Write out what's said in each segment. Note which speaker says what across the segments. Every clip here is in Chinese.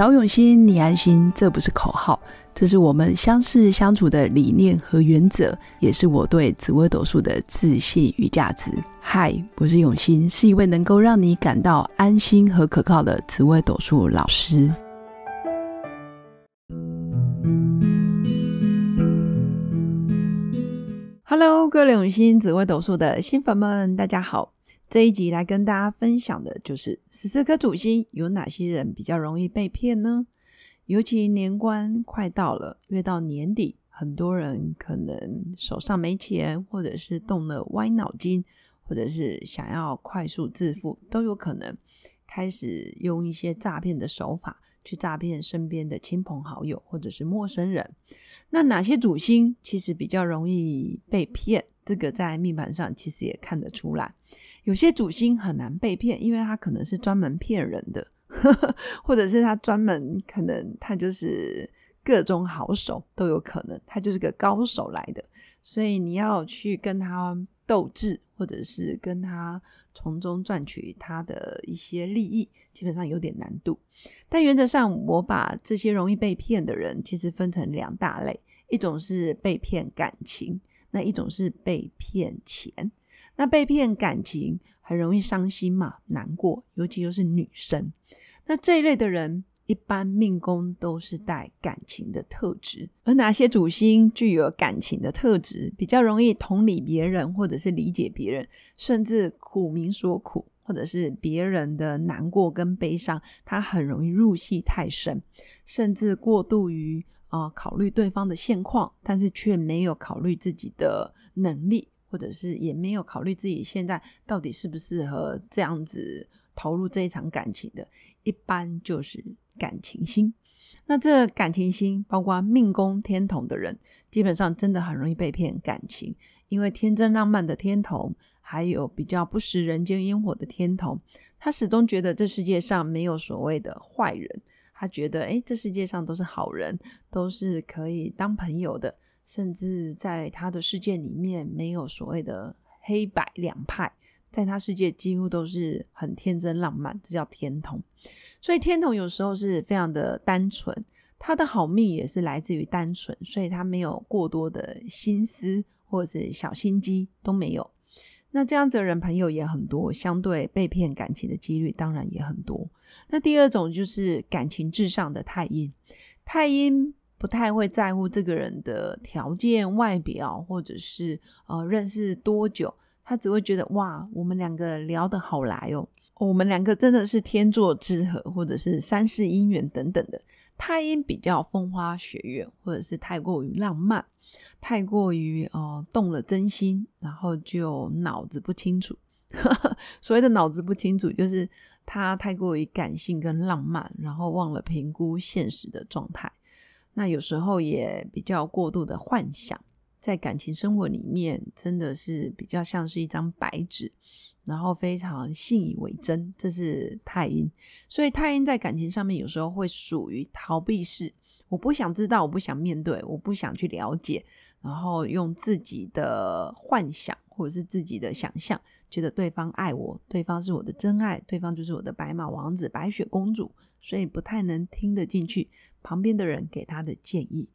Speaker 1: 找永新，你安心，这不是口号，这是我们相识相处的理念和原则，也是我对紫微斗数的自信与价值。嗨，我是永新，是一位能够让你感到安心和可靠的紫微斗数老师。Hello，各位永新紫微斗数的新粉们，大家好。这一集来跟大家分享的就是十四颗主星有哪些人比较容易被骗呢？尤其年关快到了，越到年底，很多人可能手上没钱，或者是动了歪脑筋，或者是想要快速致富，都有可能开始用一些诈骗的手法去诈骗身边的亲朋好友或者是陌生人。那哪些主星其实比较容易被骗？这个在命盘上其实也看得出来。有些主星很难被骗，因为他可能是专门骗人的，或者是他专门可能他就是各种好手都有可能，他就是个高手来的，所以你要去跟他斗智，或者是跟他从中赚取他的一些利益，基本上有点难度。但原则上，我把这些容易被骗的人，其实分成两大类，一种是被骗感情，那一种是被骗钱。那被骗感情很容易伤心嘛，难过，尤其又是女生。那这一类的人，一般命宫都是带感情的特质。而哪些主星具有感情的特质，比较容易同理别人，或者是理解别人，甚至苦民所苦，或者是别人的难过跟悲伤，他很容易入戏太深，甚至过度于啊考虑对方的现况，但是却没有考虑自己的能力。或者是也没有考虑自己现在到底适不适合这样子投入这一场感情的，一般就是感情星。那这感情星包括命宫天同的人，基本上真的很容易被骗感情，因为天真浪漫的天同，还有比较不食人间烟火的天同，他始终觉得这世界上没有所谓的坏人，他觉得诶，这世界上都是好人，都是可以当朋友的。甚至在他的世界里面，没有所谓的黑白两派，在他世界几乎都是很天真浪漫，这叫天童。所以天童有时候是非常的单纯，他的好命也是来自于单纯，所以他没有过多的心思或者是小心机都没有。那这样子的人朋友也很多，相对被骗感情的几率当然也很多。那第二种就是感情至上的太阴，太阴。不太会在乎这个人的条件、外表，或者是呃认识多久，他只会觉得哇，我们两个聊得好来哦，我们两个真的是天作之合，或者是三世姻缘等等的。太阴比较风花雪月，或者是太过于浪漫，太过于呃动了真心，然后就脑子不清楚。所谓的脑子不清楚，就是他太过于感性跟浪漫，然后忘了评估现实的状态。那有时候也比较过度的幻想，在感情生活里面真的是比较像是一张白纸，然后非常信以为真，这是太阴。所以太阴在感情上面有时候会属于逃避式，我不想知道，我不想面对，我不想去了解，然后用自己的幻想或者是自己的想象，觉得对方爱我，对方是我的真爱，对方就是我的白马王子、白雪公主，所以不太能听得进去。旁边的人给他的建议。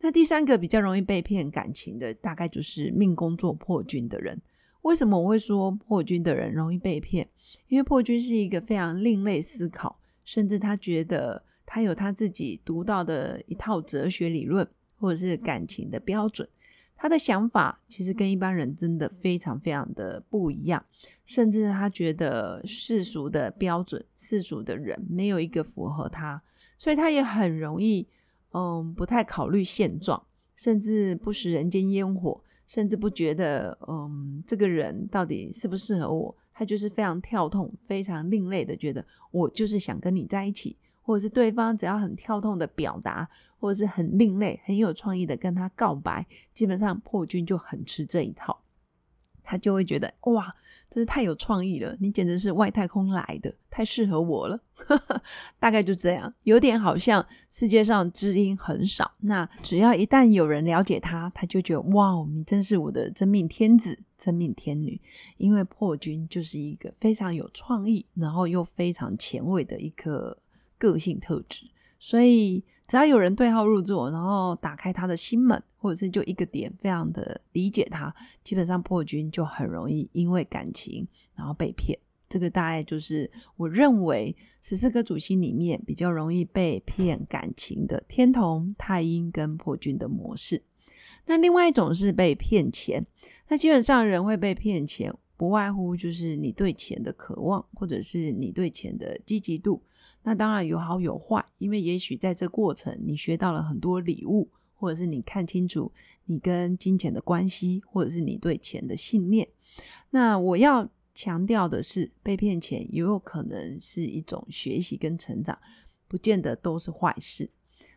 Speaker 1: 那第三个比较容易被骗感情的，大概就是命宫做破军的人。为什么我会说破军的人容易被骗？因为破军是一个非常另类思考，甚至他觉得他有他自己独到的一套哲学理论，或者是感情的标准。他的想法其实跟一般人真的非常非常的不一样，甚至他觉得世俗的标准、世俗的人没有一个符合他。所以他也很容易，嗯，不太考虑现状，甚至不食人间烟火，甚至不觉得，嗯，这个人到底适不适合我？他就是非常跳痛、非常另类的，觉得我就是想跟你在一起，或者是对方只要很跳痛的表达，或者是很另类、很有创意的跟他告白，基本上破军就很吃这一套。他就会觉得哇，真是太有创意了！你简直是外太空来的，太适合我了。大概就这样，有点好像世界上知音很少。那只要一旦有人了解他，他就觉得哇，你真是我的真命天子、真命天女。因为破军就是一个非常有创意，然后又非常前卫的一个个性特质。所以只要有人对号入座，然后打开他的心门，或者是就一个点，非常的理解他，基本上破军就很容易因为感情然后被骗。这个大概就是我认为十四颗主星里面比较容易被骗感情的天同、太阴跟破军的模式。那另外一种是被骗钱。那基本上人会被骗钱，不外乎就是你对钱的渴望，或者是你对钱的积极度。那当然有好有坏，因为也许在这过程你学到了很多礼物，或者是你看清楚你跟金钱的关系，或者是你对钱的信念。那我要。强调的是，被骗钱也有可能是一种学习跟成长，不见得都是坏事。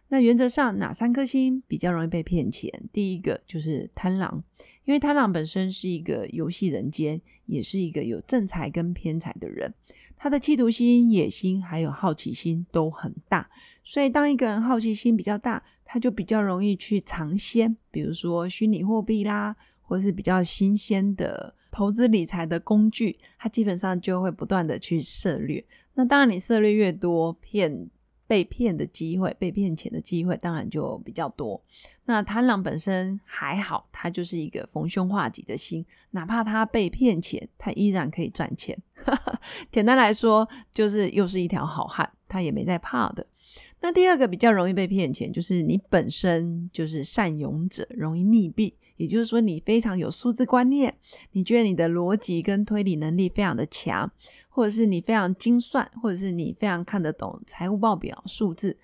Speaker 1: 那原则上，哪三颗星比较容易被骗钱？第一个就是贪狼，因为贪狼本身是一个游戏人间，也是一个有正财跟偏财的人，他的企图心、野心还有好奇心都很大。所以，当一个人好奇心比较大，他就比较容易去尝鲜，比如说虚拟货币啦，或是比较新鲜的。投资理财的工具，他基本上就会不断的去涉略。那当然，你涉略越多，骗被骗的机会、被骗钱的机会，当然就比较多。那贪狼本身还好，他就是一个逢凶化吉的心，哪怕他被骗钱，他依然可以赚钱。简单来说，就是又是一条好汉，他也没在怕的。那第二个比较容易被骗钱，就是你本身就是善勇者，容易溺毙。也就是说，你非常有数字观念，你觉得你的逻辑跟推理能力非常的强，或者是你非常精算，或者是你非常看得懂财务报表数字。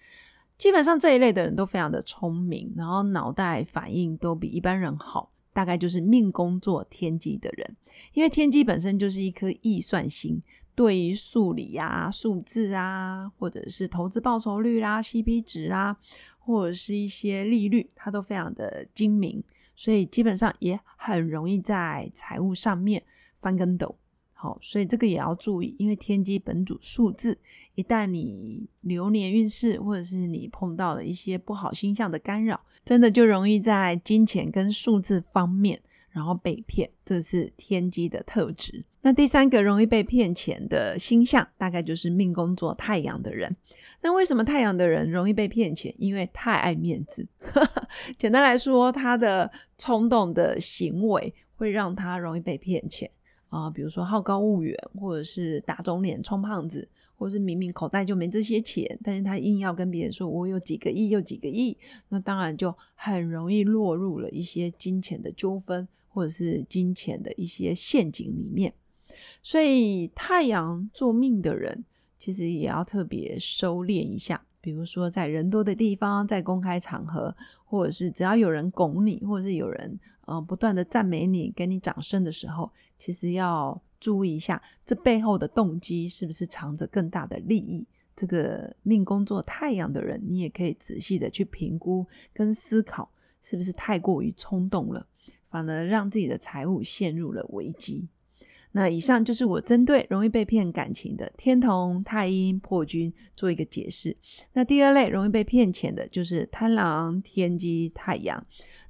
Speaker 1: 基本上这一类的人都非常的聪明，然后脑袋反应都比一般人好，大概就是命工作天机的人。因为天机本身就是一颗易算星，对于数理啊、数字啊，或者是投资报酬率啦、CP 值啊，或者是一些利率，它都非常的精明。所以基本上也很容易在财务上面翻跟斗，好，所以这个也要注意，因为天机本主数字，一旦你流年运势或者是你碰到了一些不好星象的干扰，真的就容易在金钱跟数字方面。然后被骗，这是天机的特质。那第三个容易被骗钱的星象，大概就是命宫做太阳的人。那为什么太阳的人容易被骗钱？因为太爱面子。简单来说，他的冲动的行为会让他容易被骗钱啊。比如说好高骛远，或者是打肿脸充胖子，或是明明口袋就没这些钱，但是他硬要跟别人说我有几个亿，有几个亿，那当然就很容易落入了一些金钱的纠纷。或者是金钱的一些陷阱里面，所以太阳做命的人其实也要特别收敛一下。比如说在人多的地方，在公开场合，或者是只要有人拱你，或者是有人呃不断的赞美你、给你掌声的时候，其实要注意一下，这背后的动机是不是藏着更大的利益？这个命宫做太阳的人，你也可以仔细的去评估跟思考，是不是太过于冲动了。反而让自己的财务陷入了危机。那以上就是我针对容易被骗感情的天同、太阴、破军做一个解释。那第二类容易被骗钱的，就是贪狼、天机、太阳。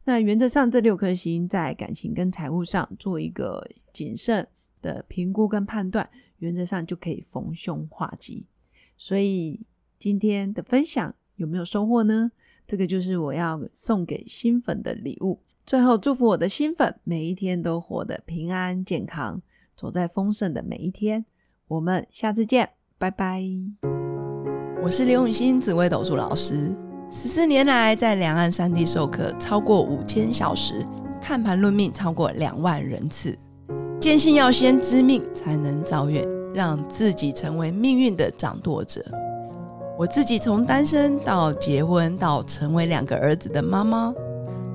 Speaker 1: 那原则上这六颗星在感情跟财务上做一个谨慎的评估跟判断，原则上就可以逢凶化吉。所以今天的分享有没有收获呢？这个就是我要送给新粉的礼物。最后，祝福我的新粉每一天都活得平安健康，走在丰盛的每一天。我们下次见，拜拜。
Speaker 2: 我是刘永新紫微斗数老师，十四年来在两岸三地授课超过五千小时，看盘论命超过两万人次。坚信要先知命才能造运，让自己成为命运的掌舵者。我自己从单身到结婚，到成为两个儿子的妈妈。